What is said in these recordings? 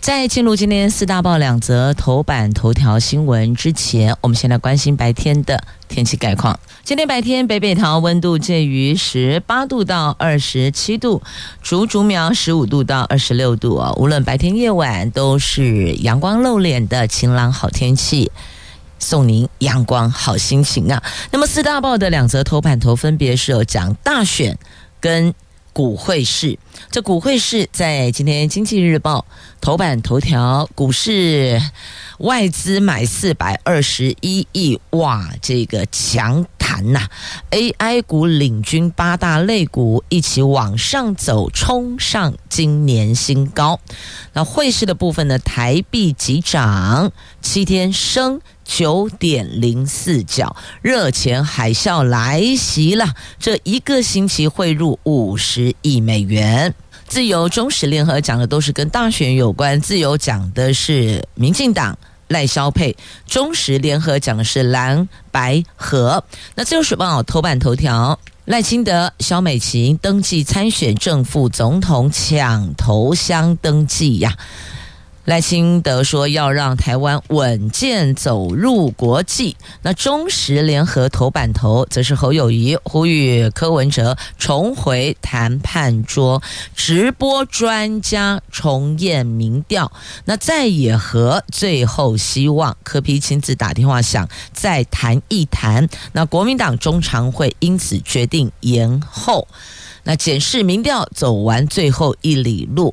在进入今天四大报两则头版头条新闻之前，我们先来关心白天的天气概况。今天白天北北桃温度介于十八度到二十七度，竹竹苗十五度到二十六度啊。无论白天夜晚都是阳光露脸的晴朗好天气，送您阳光好心情啊。那么四大报的两则头版头分别是有讲大选跟。股汇市，这股汇市在今天《经济日报》头版头条，股市外资买四百二十一亿，哇，这个强弹呐！AI 股领军八大类股一起往上走，冲上今年新高。那汇市的部分呢？台币急涨，七天升。九点零四角，热钱海啸来袭了。这一个星期汇入五十亿美元。自由、中时、联合讲的都是跟大选有关。自由讲的是民进党赖萧佩，中时、联合讲的是蓝白合。那自由时报头版头条：赖清德、萧美琴登记参选正副总统，抢头香登记呀。赖清德说要让台湾稳健走入国际。那中时联合头版头则是侯友谊呼吁柯文哲重回谈判桌，直播专家重验民调。那再也和最后希望柯 P 亲自打电话想再谈一谈。那国民党中常会因此决定延后。那检视民调走完最后一里路。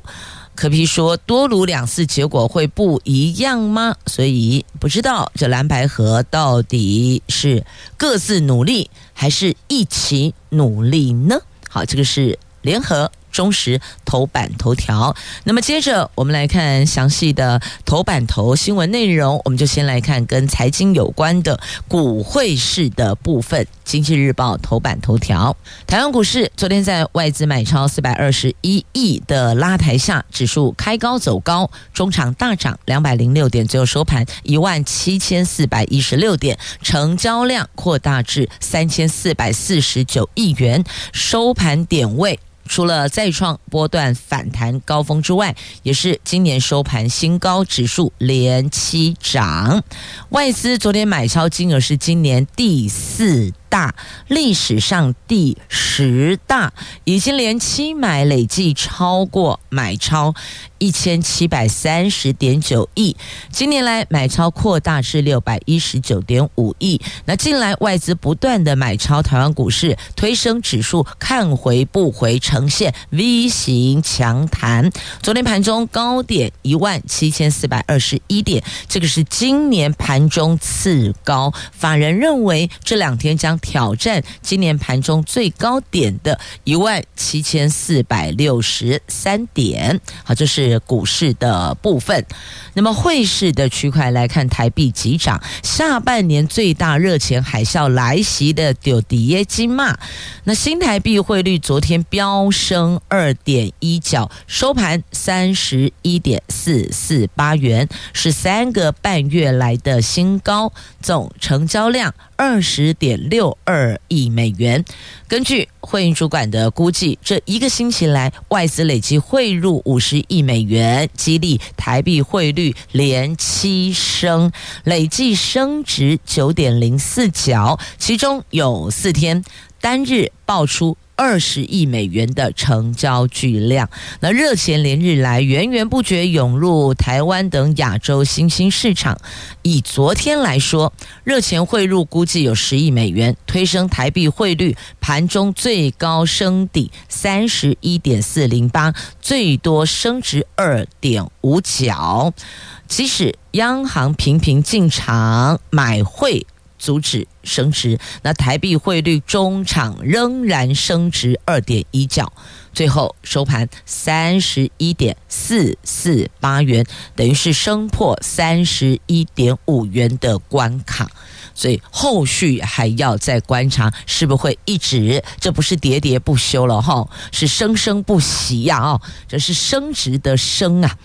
柯皮说：“多撸两次结果会不一样吗？所以不知道这蓝白合到底是各自努力，还是一起努力呢？”好，这个是联合。中时头版头条，那么接着我们来看详细的头版头新闻内容。我们就先来看跟财经有关的股汇市的部分。经济日报头版头条：台湾股市昨天在外资买超四百二十一亿的拉抬下，指数开高走高，中场大涨两百零六点，最后收盘一万七千四百一十六点，成交量扩大至三千四百四十九亿元，收盘点位。除了再创波段反弹高峰之外，也是今年收盘新高，指数连七涨。外资昨天买超金额是今年第四大，历史上第十大，已经连期买，累计超过买超。一千七百三十点九亿，今年来买超扩大至六百一十九点五亿。那近来外资不断的买超台湾股市，推升指数看回不回，呈现 V 型强弹。昨天盘中高点一万七千四百二十一点，这个是今年盘中次高。法人认为这两天将挑战今年盘中最高点的一万七千四百六十三点。好，这是。股市的部分，那么汇市的区块来看，台币急涨，下半年最大热钱海啸来袭的丢底耶金嘛。那新台币汇率昨天飙升二点一角，收盘三十一点四四八元，是三个半月来的新高，总成交量二十点六二亿美元。根据汇银主管的估计，这一个星期来外资累计汇入五十亿美元，激励台币汇率连七升，累计升值九点零四角，其中有四天单日爆出。二十亿美元的成交巨量，那热钱连日来源源不绝涌入台湾等亚洲新兴市场。以昨天来说，热钱汇入估计有十亿美元，推升台币汇率盘中最高升抵三十一点四零八，最多升值二点五角。即使央行频频进场买汇。阻止升值，那台币汇率中场仍然升值二点一角。最后收盘三十一点四四八元，等于是升破三十一点五元的关卡。所以后续还要再观察，是不是会一直？这不是喋喋不休了哈，是生生不息呀！哦，这是升值的升啊。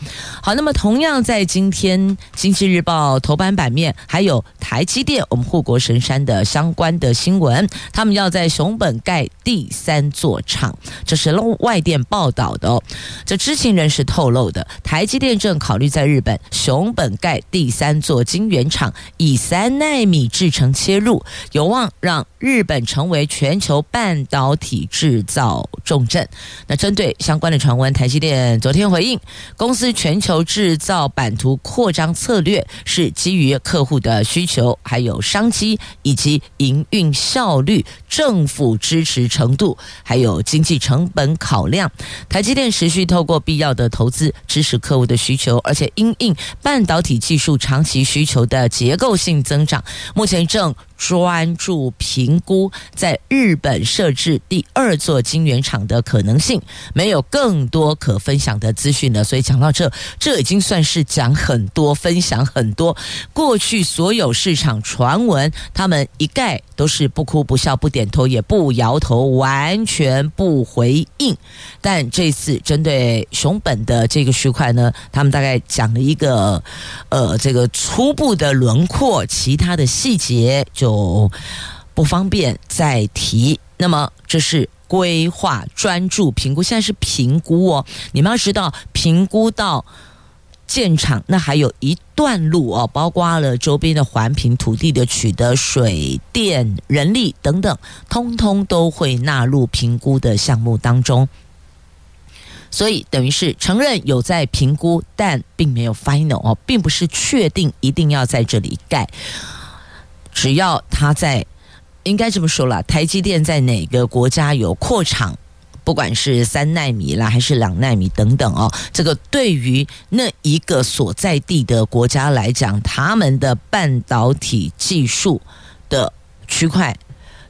好，那么同样在今天《经济日报》头版版面，还有台积电，我们护国神山的相关的新闻，他们要在熊本盖第三座厂，这是外电报道的哦。这知情人士透露的，台积电正考虑在日本熊本盖第三座晶圆厂，以三奈米制程切入，有望让日本成为全球半导体制造重镇。那针对相关的传闻，台积电昨天回应，公司全球制造版图扩张策略是基于客户的需求，还有商机以及营运效率、政府支持程度，还有经济成本考量。台积电持续透过必要的投资支持客户的需求，而且因应半导体技术长期需求的结构性增长，目前。见证。专注评估在日本设置第二座晶圆厂的可能性，没有更多可分享的资讯了。所以讲到这，这已经算是讲很多、分享很多。过去所有市场传闻，他们一概都是不哭不笑、不点头也不摇头，完全不回应。但这次针对熊本的这个区块呢，他们大概讲了一个呃这个初步的轮廓，其他的细节。就就不方便再提。那么这是规划专注评估，现在是评估哦。你们要知道，评估到建厂，那还有一段路哦，包括了周边的环评、土地的取得、水电、人力等等，通通都会纳入评估的项目当中。所以等于是承认有在评估，但并没有 final 哦，并不是确定一定要在这里盖。只要他在，应该这么说了，台积电在哪个国家有扩厂，不管是三纳米啦，还是两纳米等等哦，这个对于那一个所在地的国家来讲，他们的半导体技术的区块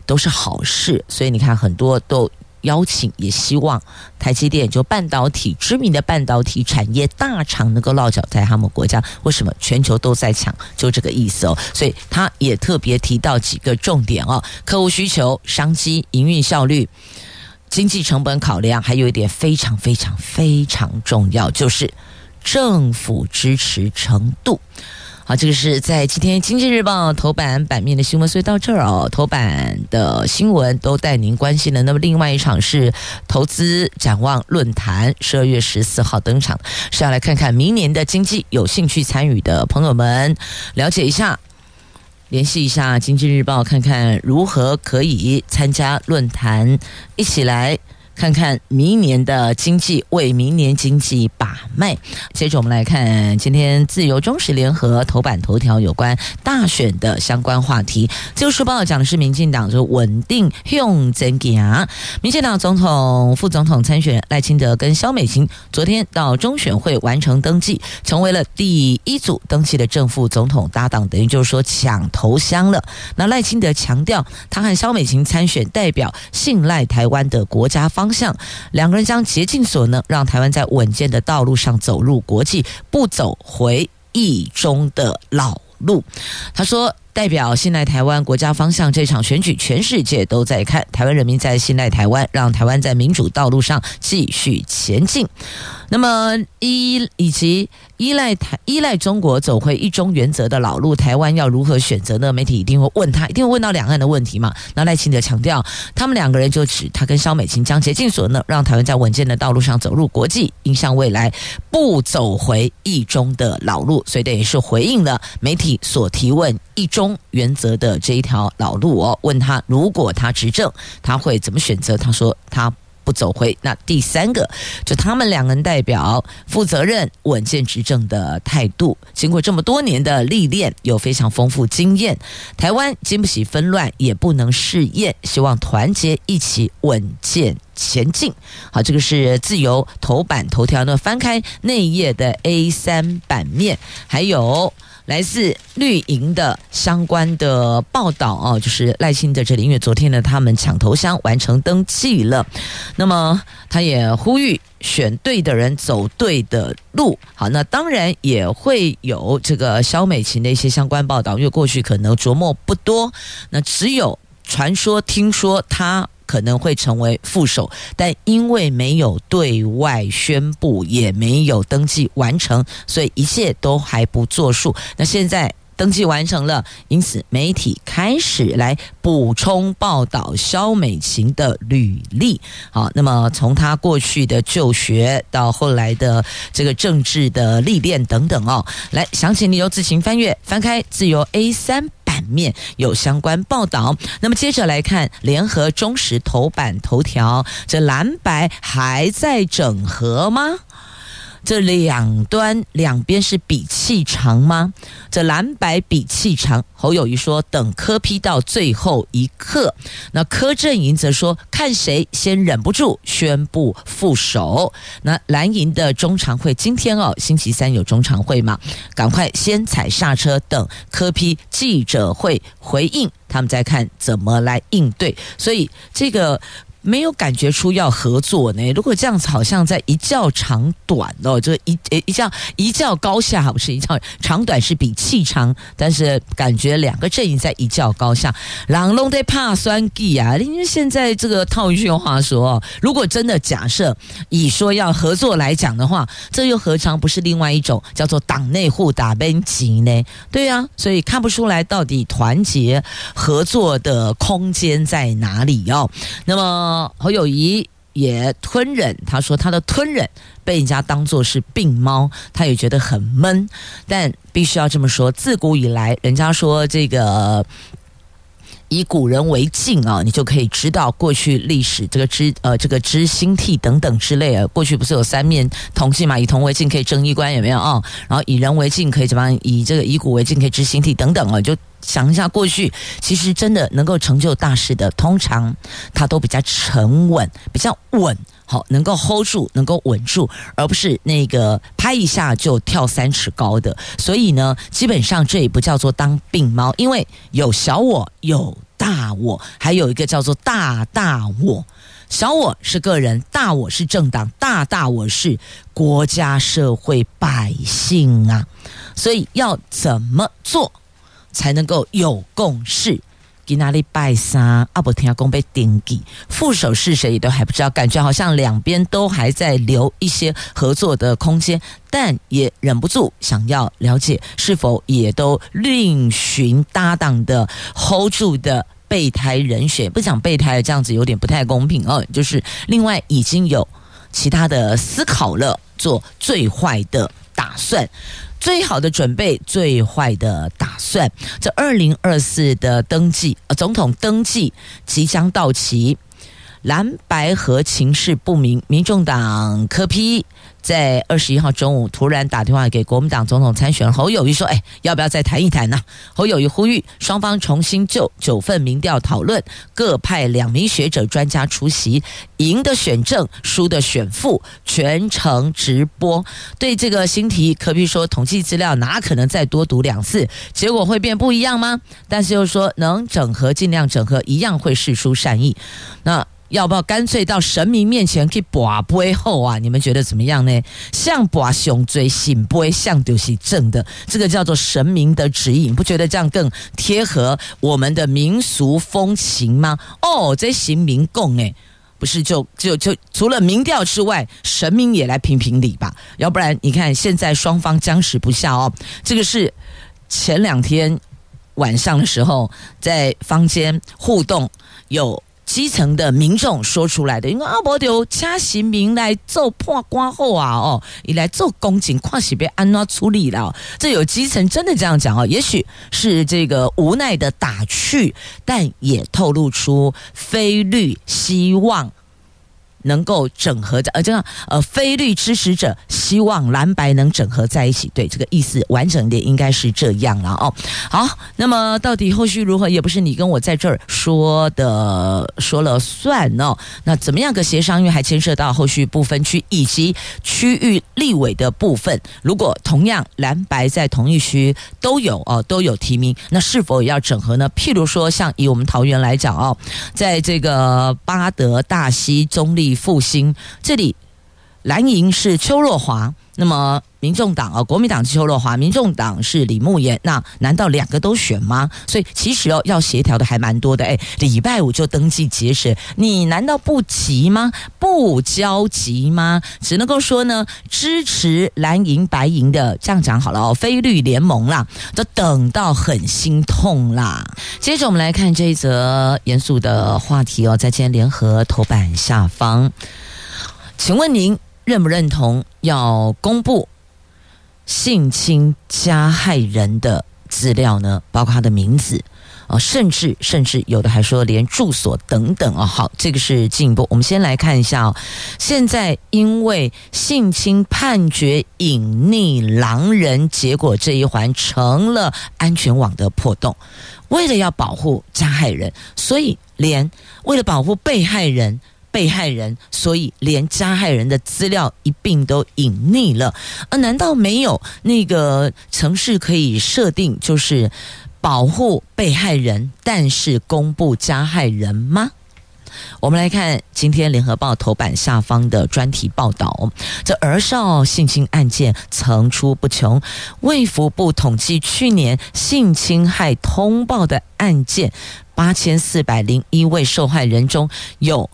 都是好事，所以你看很多都。邀请也希望台积电就半导体知名的半导体产业大厂能够落脚在他们国家。为什么全球都在抢？就这个意思哦。所以他也特别提到几个重点哦：客户需求、商机、营运效率、经济成本考量，还有一点非常非常非常重要，就是政府支持程度。好，这个是在今天《经济日报》头版版面的新闻，所以到这儿哦，头版的新闻都带您关心了。那么，另外一场是投资展望论坛，十二月十四号登场，是要来看看明年的经济。有兴趣参与的朋友们，了解一下，联系一下《经济日报》，看看如何可以参加论坛，一起来。看看明年的经济，为明年经济把脉。接着我们来看今天自由中时联合头版头条有关大选的相关话题。自由时报讲的是民进党就稳定用增加。民进党总统、副总统参选赖清德跟萧美琴昨天到中选会完成登记，成为了第一组登记的正副总统搭档，等于就是说抢头香了。那赖清德强调，他和萧美琴参选代表信赖台湾的国家方。方向，两个人将竭尽所能，让台湾在稳健的道路上走入国际，不走回忆中的老路。他说：“代表信赖台湾国家方向这场选举，全世界都在看，台湾人民在信赖台湾，让台湾在民主道路上继续前进。”那么一以及。依赖台依赖中国走回一中原则的老路，台湾要如何选择呢？媒体一定会问他，一定会问到两岸的问题嘛？那赖清德强调，他们两个人就指他跟萧美琴将竭尽所能，让台湾在稳健的道路上走入国际，迎向未来，不走回一中的老路。所以这也是回应了媒体所提问一中原则的这一条老路哦。问他如果他执政，他会怎么选择？他说他。不走回那第三个，就他们两个人代表负责任、稳健执政的态度。经过这么多年的历练，有非常丰富经验。台湾经不起纷乱，也不能试验。希望团结一起，稳健前进。好，这个是自由头版头条呢。翻开内页的 A 三版面，还有来自绿营的相关的报道哦，就是赖清德这里，因为昨天呢，他们抢头香完成登记了，那么他也呼吁选对的人走对的路。好，那当然也会有这个萧美琴的一些相关报道，因为过去可能琢磨不多，那只有传说听说他。可能会成为副手，但因为没有对外宣布，也没有登记完成，所以一切都还不作数。那现在登记完成了，因此媒体开始来补充报道肖美琴的履历。好，那么从她过去的就学到后来的这个政治的历练等等哦，来详情你由自行翻阅，翻开自由 A 三。面有相关报道，那么接着来看联合中时头版头条，这蓝白还在整合吗？这两端两边是比气长吗？这蓝白比气长，侯友谊说等柯批到最后一刻，那柯阵营则说看谁先忍不住宣布副手。那蓝营的中常会今天哦，星期三有中常会嘛？赶快先踩刹车，等柯批记者会回应，他们再看怎么来应对。所以这个。没有感觉出要合作呢。如果这样子，好像在一较长短哦，就一一较一较高下，不是一较长短是比气长，但是感觉两个阵营在一较高下。狼龙得怕酸计啊！因为现在这个套一句话说，如果真的假设以说要合作来讲的话，这又何尝不是另外一种叫做党内互打边级呢？对啊，所以看不出来到底团结合作的空间在哪里哦。那么。侯友谊也吞忍，他说他的吞忍被人家当作是病猫，他也觉得很闷。但必须要这么说，自古以来，人家说这个以古人为镜啊，你就可以知道过去历史这个知呃这个知兴替等等之类啊。过去不是有三面铜镜嘛？以铜为镜可以正衣冠，有没有啊？然后以人为镜可以怎么样？以这个以古为镜可以知兴替等等啊，就。想一下，过去其实真的能够成就大事的，通常他都比较沉稳，比较稳，好，能够 hold 住，能够稳住，而不是那个拍一下就跳三尺高的。所以呢，基本上这也不叫做当病猫，因为有小我，有大我，还有一个叫做大大我。小我是个人，大我是政党，大大我是国家、社会、百姓啊。所以要怎么做？才能够有共识。给哪里拜三阿伯听公被顶记，副手是谁也都还不知道，感觉好像两边都还在留一些合作的空间，但也忍不住想要了解是否也都另寻搭档的 hold 住的备胎人选。不讲备胎这样子有点不太公平哦，就是另外已经有其他的思考了，做最坏的打算。最好的准备，最坏的打算。这二零二四的登记，呃，总统登记即将到期，蓝白合情势不明，民众党科批。在二十一号中午，突然打电话给国民党总统参选侯友谊说：“哎，要不要再谈一谈呢？”侯友谊呼吁双方重新就九份民调讨论，各派两名学者专家出席，赢的选正，输的选负，全程直播。对这个新题，可比说统计资料哪可能再多读两次，结果会变不一样吗？但是又说能整合尽量整合，一样会释出善意。那。要不要干脆到神明面前去跋杯后啊？你们觉得怎么样呢？像跋胸椎醒杯，像就是正的，这个叫做神明的指引，不觉得这样更贴合我们的民俗风情吗？哦，这行民共诶，不是就就就除了民调之外，神明也来评评理吧？要不然你看现在双方僵持不下哦。这个是前两天晚上的时候在坊间互动有。基层的民众说出来的，因为阿伯丢掐刑民来做破瓜后啊，哦，你来做公警，况且被安娜处理了。这有基层真的这样讲哦，也许是这个无奈的打趣，但也透露出非律希望能够整合在，呃，这样呃，非绿支持者希望蓝白能整合在一起，对这个意思完整点应该是这样了哦。好，那么到底后续如何，也不是你跟我在这儿说的说了算哦。那怎么样个协商？因为还牵涉到后续不分区以及区域立委的部分。如果同样蓝白在同一区都有哦，都有提名，那是否也要整合呢？譬如说，像以我们桃园来讲哦，在这个八德、大溪、中坜。复兴。这里蓝营是邱若华，那么民众党啊，国民党是邱若华，民众党是李慕言，那难道两个都选吗？所以其实哦，要协调的还蛮多的。哎，礼拜五就登记结审，你难道不急吗？不焦急吗？只能够说呢，支持蓝营白营的这样讲好了哦，非绿联盟啦，都等到很心痛啦。接着我们来看这一则严肃的话题哦，在今天联合头版下方，请问您认不认同要公布？性侵加害人的资料呢，包括他的名字啊，甚至甚至有的还说连住所等等啊。好，这个是进一步。我们先来看一下哦，现在因为性侵判决隐匿狼人，结果这一环成了安全网的破洞。为了要保护加害人，所以连为了保护被害人。被害人，所以连加害人的资料一并都隐匿了。而难道没有那个城市可以设定，就是保护被害人，但是公布加害人吗？我们来看今天联合报头版下方的专题报道，这儿少性侵案件层出不穷。卫福部统计，去年性侵害通报的案件八千四百零一位受害人中有。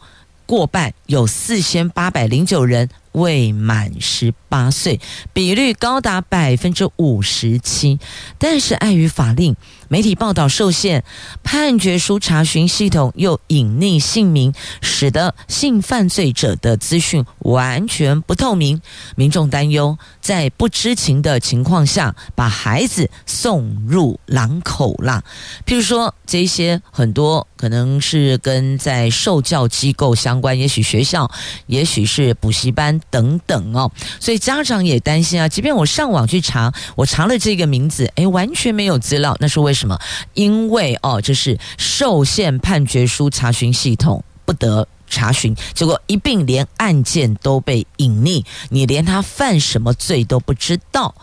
过半有四千八百零九人未满十八岁，比率高达百分之五十七。但是碍于法令，媒体报道受限，判决书查询系统又隐匿姓名，使得性犯罪者的资讯完全不透明。民众担忧，在不知情的情况下，把孩子送入狼口啦。譬如说，这些很多可能是跟在受教机构相关，也许学校，也许是补习班等等哦。所以家长也担心啊，即便我上网去查，我查了这个名字，诶，完全没有资料，那是为什么？什么？因为哦，这是受限判决书查询系统不得查询，结果一并连案件都被隐匿，你连他犯什么罪都不知道，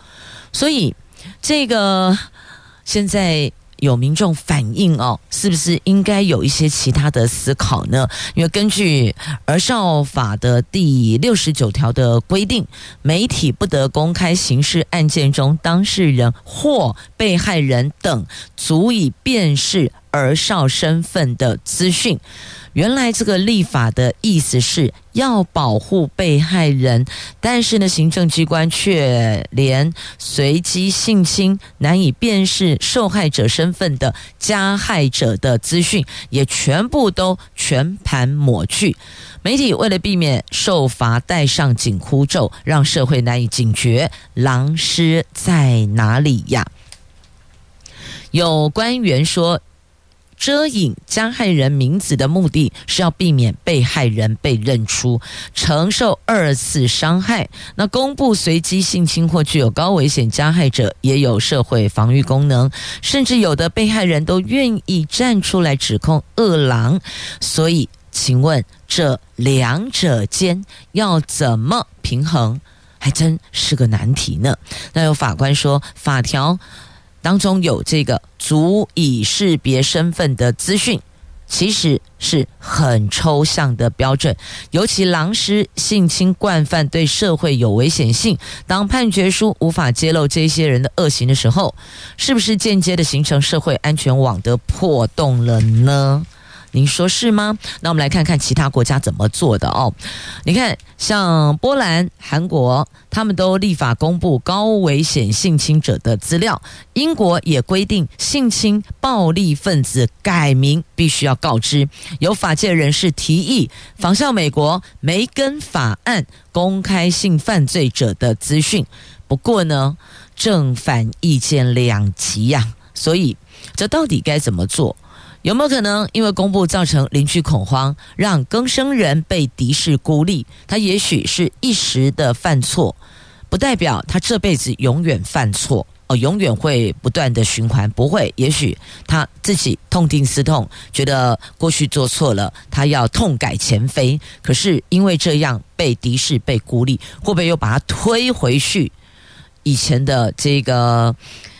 所以这个现在。有民众反映哦，是不是应该有一些其他的思考呢？因为根据儿少法的第六十九条的规定，媒体不得公开刑事案件中当事人或被害人等足以辨识儿少身份的资讯。原来这个立法的意思是要保护被害人，但是呢，行政机关却连随机性侵难以辨识受害者身份的加害者的资讯也全部都全盘抹去。媒体为了避免受罚戴上紧箍咒，让社会难以警觉，狼师在哪里呀？有官员说。遮隐加害人名字的目的是要避免被害人被认出，承受二次伤害。那公布随机性侵或具有高危险加害者，也有社会防御功能，甚至有的被害人都愿意站出来指控恶狼。所以，请问这两者间要怎么平衡，还真是个难题呢？那有法官说，法条。当中有这个足以识别身份的资讯，其实是很抽象的标准。尤其狼师性侵惯犯对社会有危险性，当判决书无法揭露这些人的恶行的时候，是不是间接的形成社会安全网的破洞了呢？您说是吗？那我们来看看其他国家怎么做的哦。你看，像波兰、韩国，他们都立法公布高危险性侵者的资料。英国也规定，性侵暴力分子改名必须要告知。有法界人士提议仿效美国梅根法案，公开性犯罪者的资讯。不过呢，正反意见两极呀。所以，这到底该怎么做？有没有可能因为公布造成邻居恐慌，让更生人被敌视孤立？他也许是一时的犯错，不代表他这辈子永远犯错哦，永远会不断的循环。不会，也许他自己痛定思痛，觉得过去做错了，他要痛改前非。可是因为这样被敌视、被孤立，会不会又把他推回去以前的这个？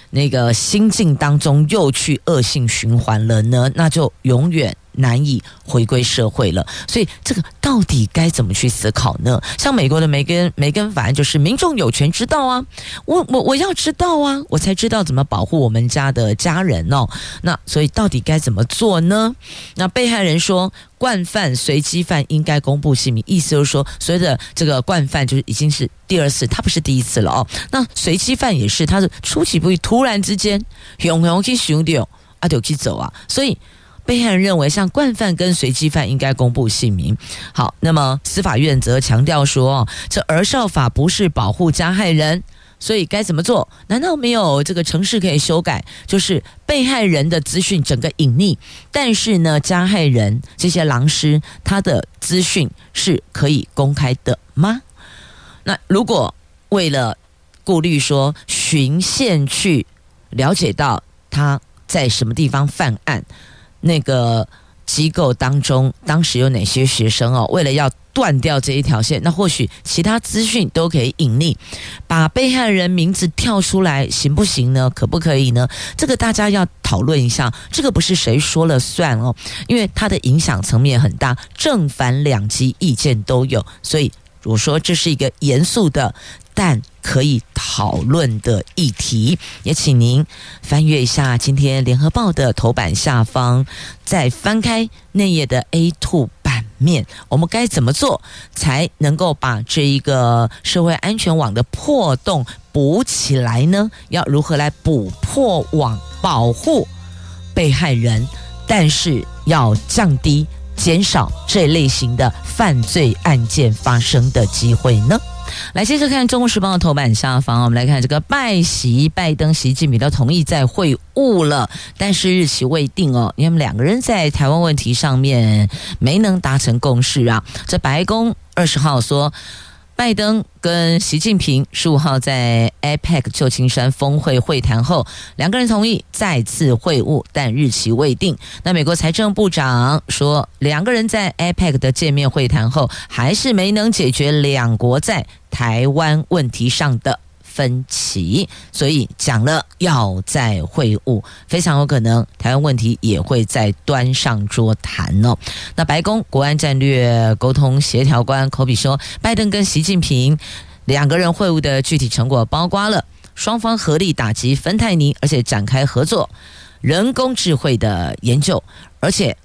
那个心境当中又去恶性循环了呢，那就永远难以回归社会了。所以这个到底该怎么去思考呢？像美国的梅根梅根法案就是民众有权知道啊，我我我要知道啊，我才知道怎么保护我们家的家人哦。那所以到底该怎么做呢？那被害人说。惯犯、随机犯应该公布姓名，意思就是说，所谓的这个惯犯就是已经是第二次，他不是第一次了哦。那随机犯也是，他是出其不意，突然之间，熊熊去熊掉，阿丢去走啊。所以被害人认为，像惯犯跟随机犯应该公布姓名。好，那么司法院则强调说，这儿少法不是保护加害人。所以该怎么做？难道没有这个程式可以修改？就是被害人的资讯整个隐匿，但是呢，加害人这些狼师他的资讯是可以公开的吗？那如果为了顾虑说循线去了解到他在什么地方犯案，那个机构当中当时有哪些学生哦？为了要断掉这一条线，那或许其他资讯都可以隐匿，把被害人名字跳出来行不行呢？可不可以呢？这个大家要讨论一下。这个不是谁说了算哦，因为它的影响层面很大，正反两极意见都有，所以我说这是一个严肃的。但可以讨论的议题，也请您翻阅一下今天联合报的头版下方，再翻开内页的 A2 版面，我们该怎么做才能够把这一个社会安全网的破洞补起来呢？要如何来补破网，保护被害人，但是要降低、减少这类型的犯罪案件发生的机会呢？来，接着看《中国时报》的头版下方，我们来看这个拜习，拜登、习近平都同意在会晤了，但是日期未定哦，因为两个人在台湾问题上面没能达成共识啊。这白宫二十号说。拜登跟习近平十五号在 APEC 旧金山峰会会谈后，两个人同意再次会晤，但日期未定。那美国财政部长说，两个人在 APEC 的见面会谈后，还是没能解决两国在台湾问题上的分歧，所以讲了要再会晤，非常有可能台湾问题也会在端上桌谈哦。那白宫国安战略沟通协调官科比说，拜登跟习近平两个人会晤的具体成果包括了双方合力打击芬太尼，而且展开合作人工智慧的研究，而且。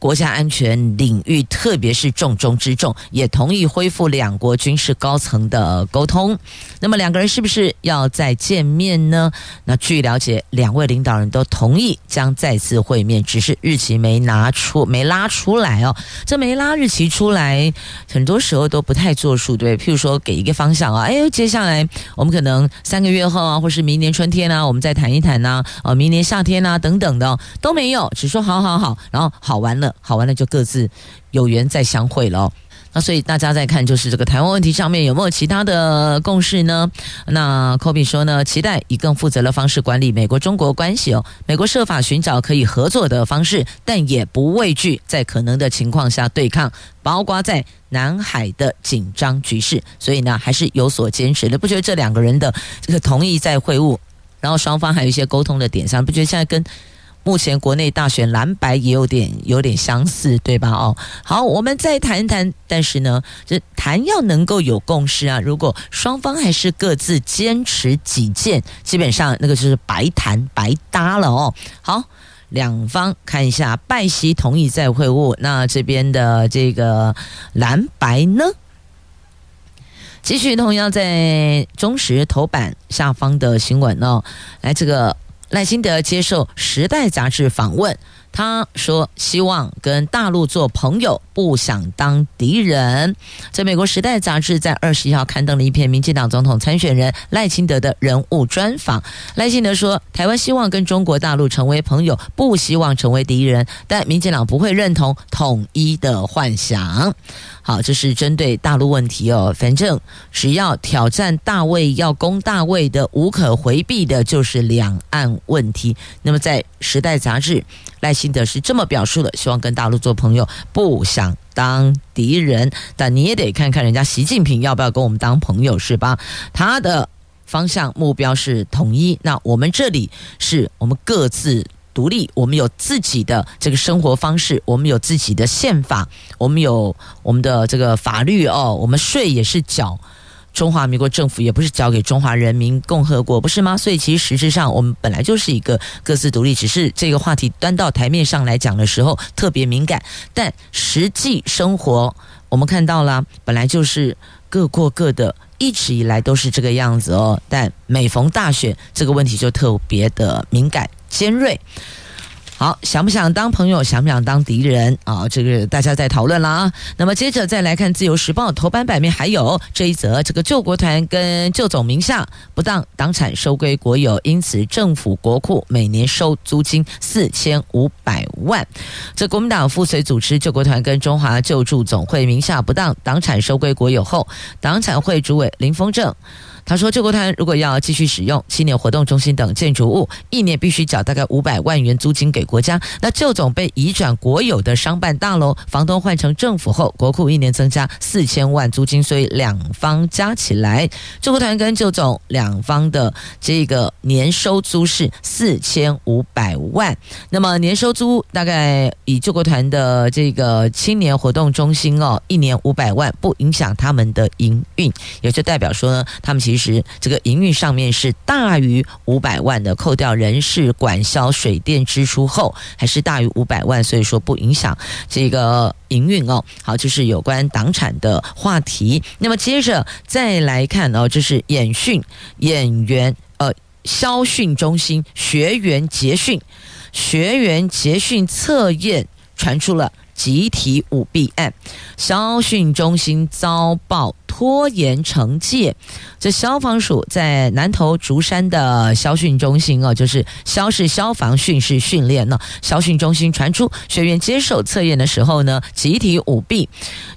国家安全领域，特别是重中之重，也同意恢复两国军事高层的沟通。那么两个人是不是要再见面呢？那据了解，两位领导人都同意将再次会面，只是日期没拿出、没拉出来哦。这没拉日期出来，很多时候都不太作数，对。譬如说，给一个方向啊，哎，接下来我们可能三个月后啊，或是明年春天啊，我们再谈一谈呐，啊，明年夏天啊等等的都没有，只说好好好，然后好完了。好完了，就各自有缘再相会了。那所以大家在看，就是这个台湾问题上面有没有其他的共识呢？那科比说呢，期待以更负责的方式管理美国中国关系哦。美国设法寻找可以合作的方式，但也不畏惧在可能的情况下对抗，包括在南海的紧张局势。所以呢，还是有所坚持的。不觉得这两个人的这个同意在会晤，然后双方还有一些沟通的点上，不觉得现在跟？目前国内大选蓝白也有点有点相似，对吧？哦，好，我们再谈一谈。但是呢，这谈要能够有共识啊。如果双方还是各自坚持己见，基本上那个就是白谈白搭了哦。好，两方看一下，拜习同意再会晤，那这边的这个蓝白呢？继续同样在中时头版下方的新闻哦，来这个。赖清德接受《时代》杂志访问，他说：“希望跟大陆做朋友，不想当敌人。”在美国《时代》杂志在二十一号刊登了一篇民进党总统参选人赖清德的人物专访。赖清德说：“台湾希望跟中国大陆成为朋友，不希望成为敌人，但民进党不会认同统一的幻想。”好，这是针对大陆问题哦。反正只要挑战大位，要攻大位的，无可回避的就是两岸问题。那么在《时代》杂志，赖清德是这么表述的：希望跟大陆做朋友，不想当敌人。但你也得看看人家习近平要不要跟我们当朋友，是吧？他的方向目标是统一，那我们这里是我们各自。独立，我们有自己的这个生活方式，我们有自己的宪法，我们有我们的这个法律哦，我们税也是缴中华民国政府，也不是交给中华人民共和国，不是吗？所以其实实质上我们本来就是一个各自独立，只是这个话题端到台面上来讲的时候特别敏感，但实际生活我们看到了，本来就是各过各的，一直以来都是这个样子哦。但每逢大选，这个问题就特别的敏感。尖锐，好，想不想当朋友？想不想当敌人？啊，这个大家在讨论了啊。那么接着再来看《自由时报》头版版面，还有这一则：这个救国团跟救总名下不当党产收归国有，因此政府国库每年收租金四千五百万。这国民党附随组织救国团跟中华救助总会名下不当党产收归国有后，党产会主委林丰正。他说：“救国团如果要继续使用青年活动中心等建筑物，一年必须缴大概五百万元租金给国家。那旧总被移转国有的商办大楼，房东换成政府后，国库一年增加四千万租金，所以两方加起来，救国团跟旧总两方的这个年收租是四千五百万。那么年收租大概以救国团的这个青年活动中心哦，一年五百万，不影响他们的营运，也就代表说呢，他们其其。”实这个营运上面是大于五百万的，扣掉人事、管销、水电支出后，还是大于五百万，所以说不影响这个营运哦。好，就是有关党产的话题。那么接着再来看哦，这是演训演员呃消训中心学员结训，学员结训测验传出了。集体舞弊案，消训中心遭曝拖延惩戒。这消防署在南投竹山的消训中心哦，就是消是消防训是训练呢。消训中心传出学员接受测验的时候呢，集体舞弊，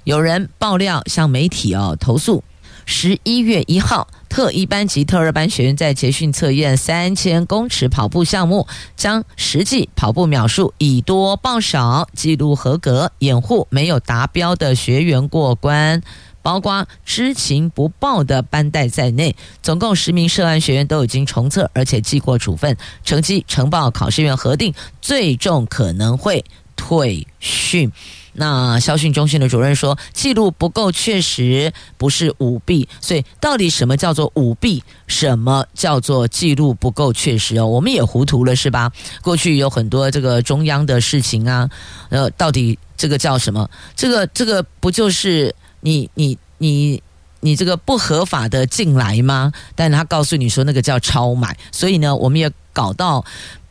有人爆料向媒体哦投诉。十一月一号，特一班及特二班学员在捷训测验三千公尺跑步项目，将实际跑步秒数以多报少，记录合格，掩护没有达标的学员过关，包括知情不报的班代在内，总共十名涉案学员都已经重测，而且记过处分，成绩呈报考试院核定，最重可能会退训。那消训中心的主任说，记录不够确实，不是舞弊。所以，到底什么叫做舞弊？什么叫做记录不够确实哦？我们也糊涂了，是吧？过去有很多这个中央的事情啊，呃，到底这个叫什么？这个这个不就是你你你你这个不合法的进来吗？但他告诉你说那个叫超买，所以呢，我们也搞到。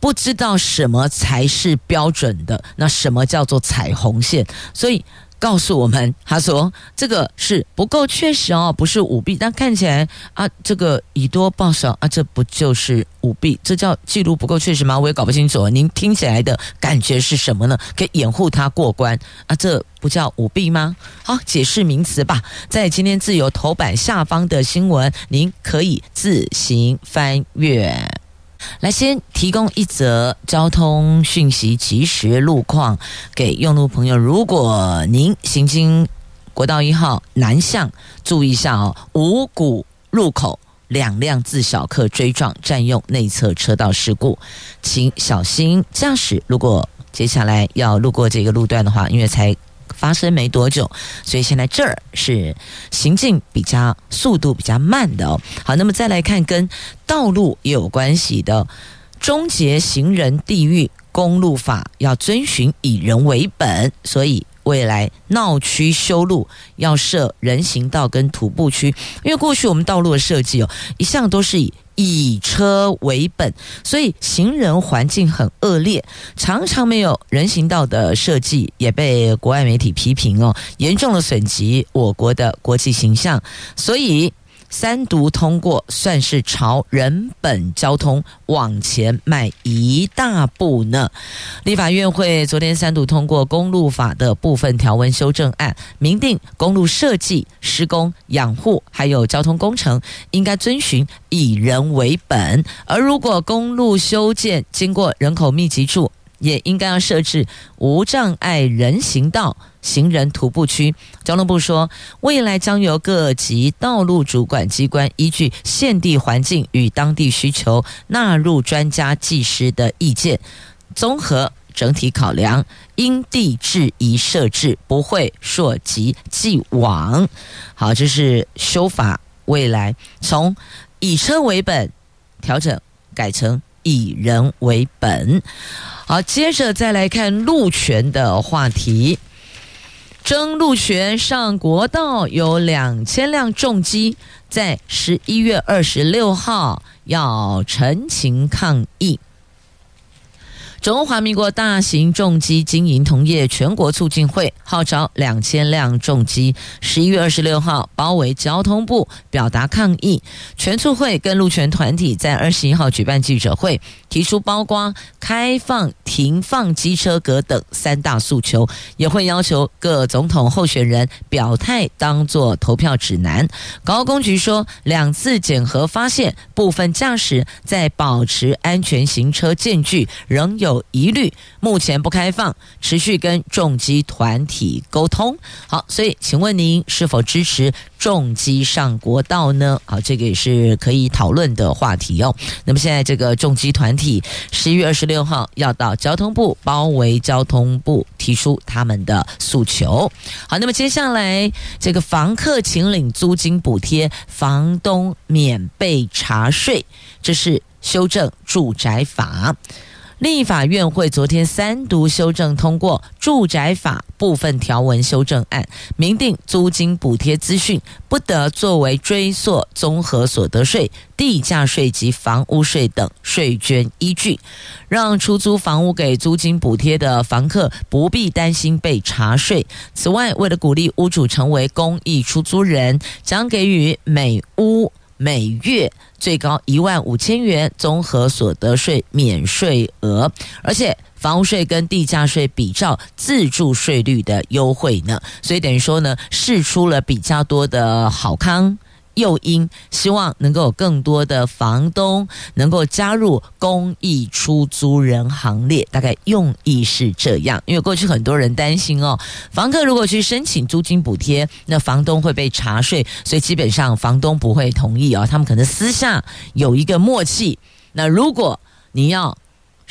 不知道什么才是标准的，那什么叫做彩虹线？所以告诉我们，他说这个是不够确实哦，不是舞弊。但看起来啊，这个以多报少啊，这不就是舞弊？这叫记录不够确实吗？我也搞不清楚。您听起来的感觉是什么呢？可以掩护他过关啊，这不叫舞弊吗？好，解释名词吧。在今天自由头版下方的新闻，您可以自行翻阅。来，先提供一则交通讯息即时路况给用路朋友。如果您行经国道一号南向，注意一下哦，五股路口两辆自小客追撞，占用内侧车道事故，请小心驾驶。如果接下来要路过这个路段的话，因为才。发生没多久，所以现在这儿是行进比较速度比较慢的哦。好，那么再来看跟道路也有关系的，终结行人地域公路法要遵循以人为本，所以未来闹区修路要设人行道跟徒步区，因为过去我们道路的设计哦，一向都是以以车为本，所以行人环境很恶劣，常常没有人行道的设计，也被国外媒体批评哦，严重的损及我国的国际形象，所以。三读通过，算是朝人本交通往前迈一大步呢。立法院会昨天三读通过公路法的部分条文修正案，明定公路设计、施工、养护还有交通工程应该遵循以人为本，而如果公路修建经过人口密集处，也应该要设置无障碍人行道。行人徒步区，交通部说，未来将由各级道路主管机关依据现地环境与当地需求，纳入专家技师的意见，综合整体考量，因地制宜设置，不会溯及既往。好，这是修法，未来从以车为本调整改成以人为本。好，接着再来看路权的话题。争路权上国道有两千辆重机，在十一月二十六号要陈情抗议。中华民国大型重机经营同业全国促进会号召两千辆重机，十一月二十六号包围交通部表达抗议。全促会跟路权团体在二十一号举办记者会，提出包括开放停放机车格等三大诉求，也会要求各总统候选人表态当作投票指南。高工局说，两次检核发现，部分驾驶在保持安全行车间距仍有。有疑虑，目前不开放，持续跟重机团体沟通。好，所以请问您是否支持重机上国道呢？好，这个也是可以讨论的话题哦。那么现在这个重机团体十一月二十六号要到交通部包围交通部，提出他们的诉求。好，那么接下来这个房客请领租金补贴，房东免被查税，这是修正住宅法。立法院会昨天三读修正通过住宅法部分条文修正案，明定租金补贴资讯不得作为追溯综合所得税、地价税及房屋税等税捐依据，让出租房屋给租金补贴的房客不必担心被查税。此外，为了鼓励屋主成为公益出租人，将给予每屋每月。最高一万五千元综合所得税免税额，而且房屋税跟地价税比照自住税率的优惠呢，所以等于说呢，试出了比较多的好康。诱因，希望能够有更多的房东能够加入公益出租人行列，大概用意是这样。因为过去很多人担心哦，房客如果去申请租金补贴，那房东会被查税，所以基本上房东不会同意哦，他们可能私下有一个默契。那如果你要，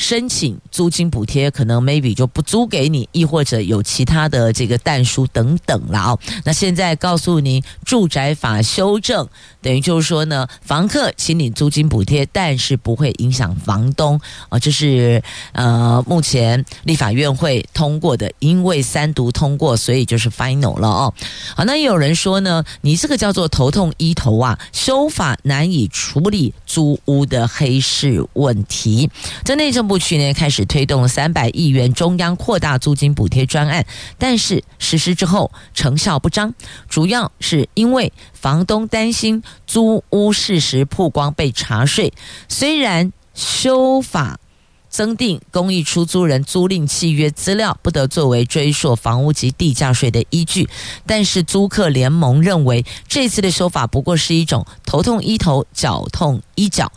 申请租金补贴，可能 maybe 就不租给你，亦或者有其他的这个但书等等了哦。那现在告诉您，住宅法修正，等于就是说呢，房客请领租金补贴，但是不会影响房东啊。这是呃，目前立法院会通过的，因为三读通过，所以就是 final 了哦。好，那也有人说呢，你这个叫做头痛医头啊，修法难以处理租屋的黑市问题，在内政。部过去年开始推动三百亿元中央扩大租金补贴专案，但是实施之后成效不彰，主要是因为房东担心租屋事实曝光被查税。虽然修法增订公益出租人租赁契约资料不得作为追溯房屋及地价税的依据，但是租客联盟认为这次的修法不过是一种头痛医头，脚痛医脚。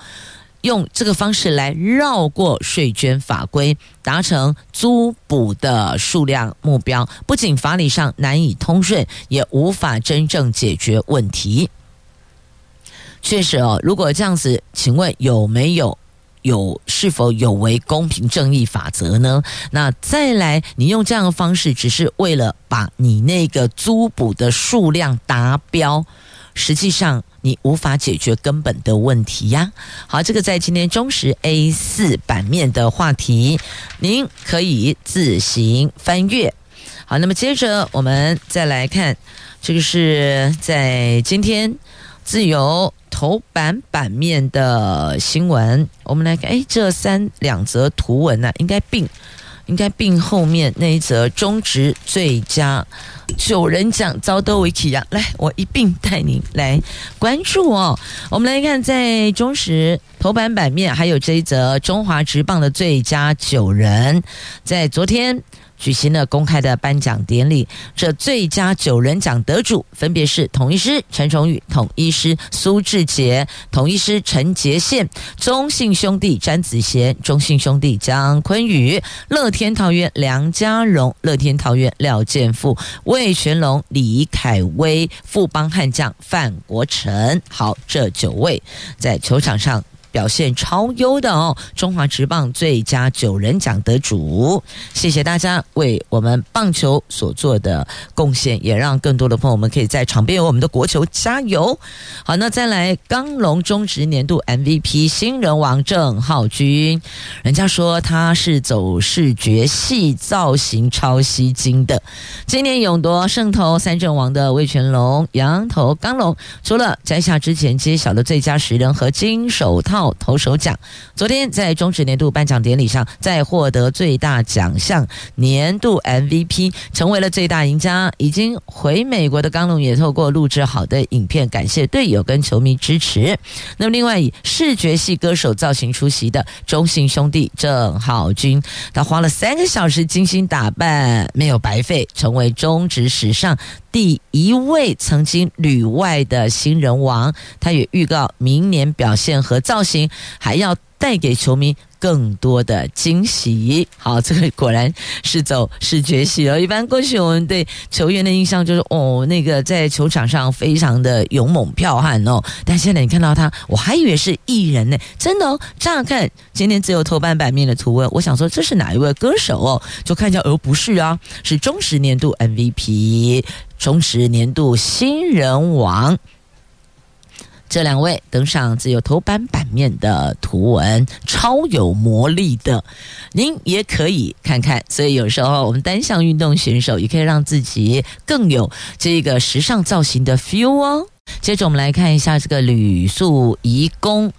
用这个方式来绕过税捐法规，达成租补的数量目标，不仅法理上难以通顺，也无法真正解决问题。确实哦，如果这样子，请问有没有有是否有违公平正义法则呢？那再来，你用这样的方式，只是为了把你那个租补的数量达标。实际上，你无法解决根本的问题呀。好，这个在今天中时 A 四版面的话题，您可以自行翻阅。好，那么接着我们再来看，这个是在今天自由。头版版面的新闻，我们来看，哎，这三两则图文呢、应该并。应该并后面那一则中值最佳九人奖遭到维奇呀，来，我一并带您来关注哦。我们来看，在中时头版版面，还有这一则中华职棒的最佳九人，在昨天。举行了公开的颁奖典礼，这最佳九人奖得主分别是统一师陈崇宇、统一师苏志杰、统一师陈杰宪、中信兄弟詹子贤、中信兄弟江坤宇、乐天桃园梁家荣、乐天桃园廖建富、魏全龙李凯威、富邦悍将范国成。好，这九位在球场上。表现超优的哦，中华职棒最佳九人奖得主，谢谢大家为我们棒球所做的贡献，也让更多的朋友们可以在场边为我们的国球加油。好，那再来，刚龙中职年度 MVP 新人王郑浩君，人家说他是走视觉系造型超吸睛的。今年勇夺胜投三阵王的魏全龙洋投刚龙，除了摘下之前揭晓的最佳十人和金手套。投手奖，昨天在中职年度颁奖典礼上，再获得最大奖项年度 MVP，成为了最大赢家。已经回美国的刚龙也透过录制好的影片，感谢队友跟球迷支持。那么，另外以视觉系歌手造型出席的中信兄弟郑浩均，他花了三个小时精心打扮，没有白费，成为中职史上。第一位曾经旅外的新人王，他也预告明年表现和造型还要带给球迷更多的惊喜。好，这个果然是走视觉系哦。一般过去我们对球员的印象就是哦，那个在球场上非常的勇猛剽悍哦。但现在你看到他，我还以为是艺人呢，真的哦。乍看今天只有头版版面的图文，我想说这是哪一位歌手哦？就看一下，哦，不是啊，是忠实年度 MVP。忠实年度新人王，这两位登上自由头版版面的图文，超有魔力的，您也可以看看。所以有时候我们单项运动选手也可以让自己更有这个时尚造型的 feel 哦。接着我们来看一下这个旅宿移工。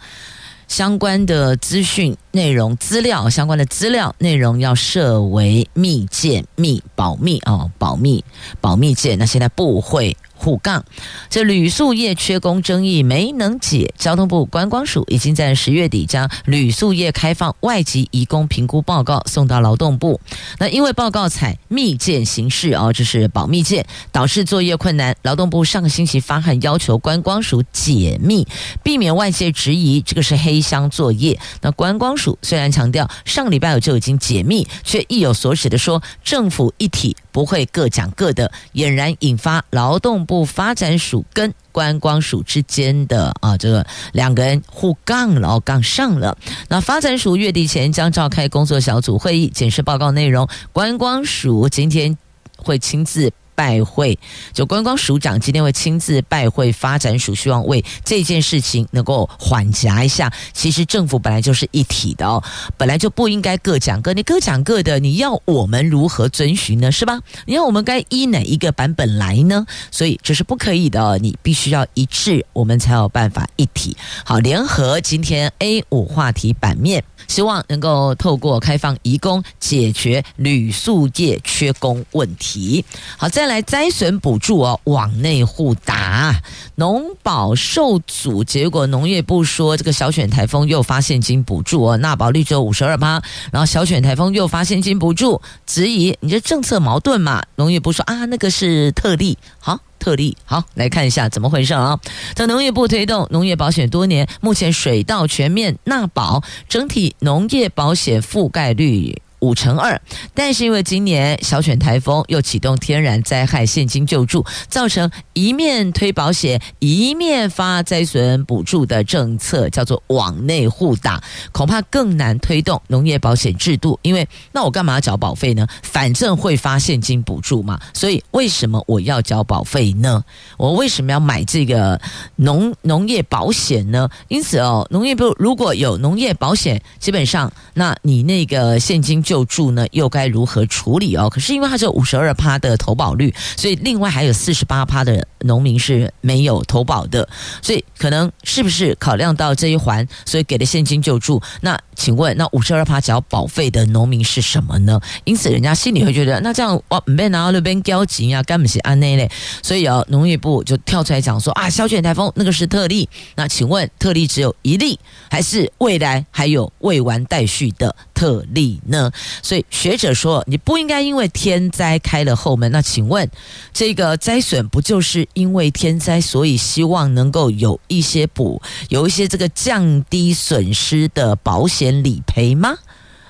相关的资讯内容、资料相关的资料内容要设为密件、密保密哦，保密保密件。那现在不会。护杠，这旅宿业缺工争议没能解，交通部观光署已经在十月底将旅宿业开放外籍移工评估报告送到劳动部。那因为报告采密件形式哦，这是保密件，导致作业困难。劳动部上个星期发函要求观光署解密，避免外界质疑这个是黑箱作业。那观光署虽然强调上礼拜五就已经解密，却意有所指的说政府一体不会各讲各的，俨然引发劳动部发展署跟观光署之间的啊，这个两个人互杠了，杠上了。那发展署月底前将召开工作小组会议，检视报告内容。观光署今天会亲自。拜会，就观光署长今天会亲自拜会发展署，希望为这件事情能够缓颊一下。其实政府本来就是一体的哦，本来就不应该各讲各，你各讲各的，你要我们如何遵循呢？是吧？你要我们该依哪一个版本来呢？所以这是不可以的，你必须要一致，我们才有办法一体。好，联合今天 A 五话题版面。希望能够透过开放移工解决旅宿业缺工问题。好，再来灾损补助哦，往内互打，农保受阻，结果农业部说这个小犬台风又发现金补助哦，纳保率只有五十二趴，然后小犬台风又发现金补助，质疑你这政策矛盾嘛？农业部说啊，那个是特例，好。特例，好，来看一下怎么回事啊？在农业部推动农业保险多年，目前水稻全面纳保，整体农业保险覆盖率。五成二，但是因为今年小犬台风又启动天然灾害现金救助，造成一面推保险一面发灾损补助的政策，叫做往内互打，恐怕更难推动农业保险制度。因为那我干嘛要缴保费呢？反正会发现金补助嘛，所以为什么我要缴保费呢？我为什么要买这个农农业保险呢？因此哦，农业部如果有农业保险，基本上那你那个现金就救助呢，又该如何处理哦？可是因为它只有五十二趴的投保率，所以另外还有四十八趴的农民是没有投保的，所以可能是不是考量到这一环，所以给的现金救助？那请问，那五十二趴缴保费的农民是什么呢？因此，人家心里会觉得，那这样哇，没拿到那边交急呀，干不起安内嘞？所以哦，农业部就跳出来讲说啊，小犬台风那个是特例。那请问，特例只有一例，还是未来还有未完待续的特例呢？所以学者说，你不应该因为天灾开了后门。那请问，这个灾损不就是因为天灾，所以希望能够有一些补，有一些这个降低损失的保险理赔吗？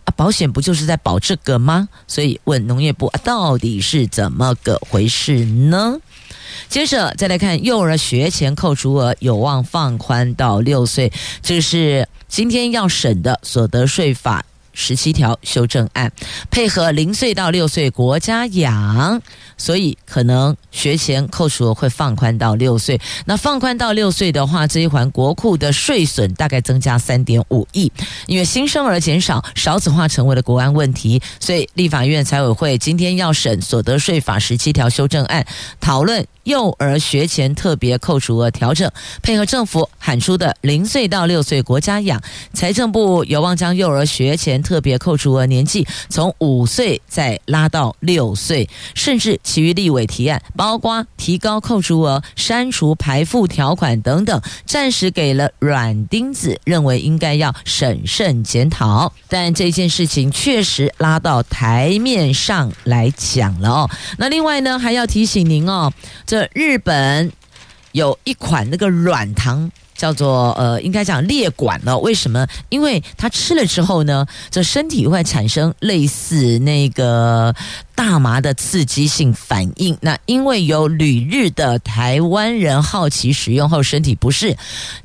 啊，保险不就是在保这个吗？所以问农业部，啊，到底是怎么个回事呢？接着再来看幼儿学前扣除额有望放宽到六岁，这是今天要审的所得税法十七条修正案，配合零岁到六岁国家养。所以可能学前扣除会放宽到六岁，那放宽到六岁的话，这一环国库的税损大概增加三点五亿，因为新生儿减少，少子化成为了国安问题，所以立法院财委会今天要审所得税法十七条修正案，讨论幼儿学前特别扣除额调整，配合政府喊出的零岁到六岁国家养，财政部有望将幼儿学前特别扣除额年纪从五岁再拉到六岁，甚至。其余立委提案，包括提高扣除额、删除排富条款等等，暂时给了软钉子，认为应该要审慎检讨。但这件事情确实拉到台面上来讲了哦。那另外呢，还要提醒您哦，这日本有一款那个软糖。叫做呃，应该讲裂管了。为什么？因为它吃了之后呢，这身体会产生类似那个大麻的刺激性反应。那因为有旅日的台湾人好奇使用后身体不适，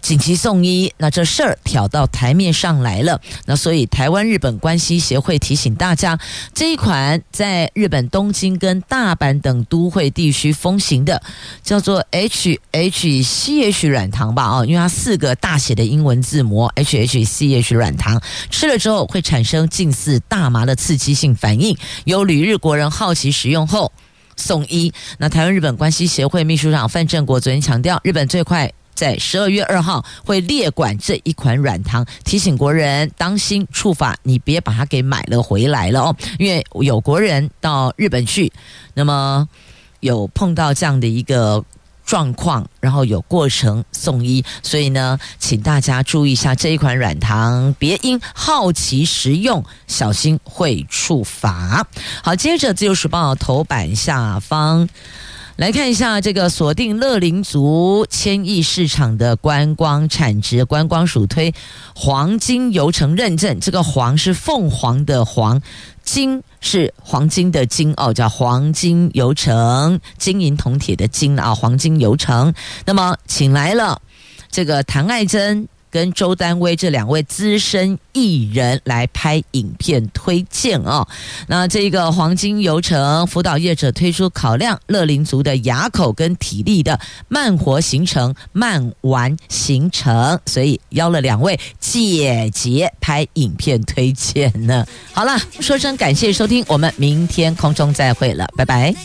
紧急送医。那这事儿挑到台面上来了。那所以台湾日本关系协会提醒大家，这一款在日本东京跟大阪等都会地区风行的，叫做 HHCH 软糖吧？啊，因为。它四个大写的英文字母 HHCH 软糖吃了之后会产生近似大麻的刺激性反应，有旅日国人人好奇使用后送医。那台湾日本关系协会秘书长范正国昨天强调，日本最快在十二月二号会列管这一款软糖，提醒国人当心触法，你别把它给买了回来了哦，因为有国人到日本去，那么有碰到这样的一个。状况，然后有过程送医，所以呢，请大家注意一下这一款软糖，别因好奇食用，小心会处罚。好，接着《自由时报》头版下方来看一下这个锁定乐陵族千亿市场的观光产值，观光署推黄金游程认证，这个“黄”是凤凰的“黄”。金是黄金的金哦，叫黄金游程，金银铜铁的金啊，黄金游程。那么，请来了这个唐爱珍跟周丹薇这两位资深艺人来拍影片推荐哦。那这个黄金游程辅导业者推出考量乐龄族的牙口跟体力的慢活行程、慢玩行程，所以邀了两位姐姐拍影片推荐呢。好了，说声感谢收听，我们明天空中再会了，拜拜。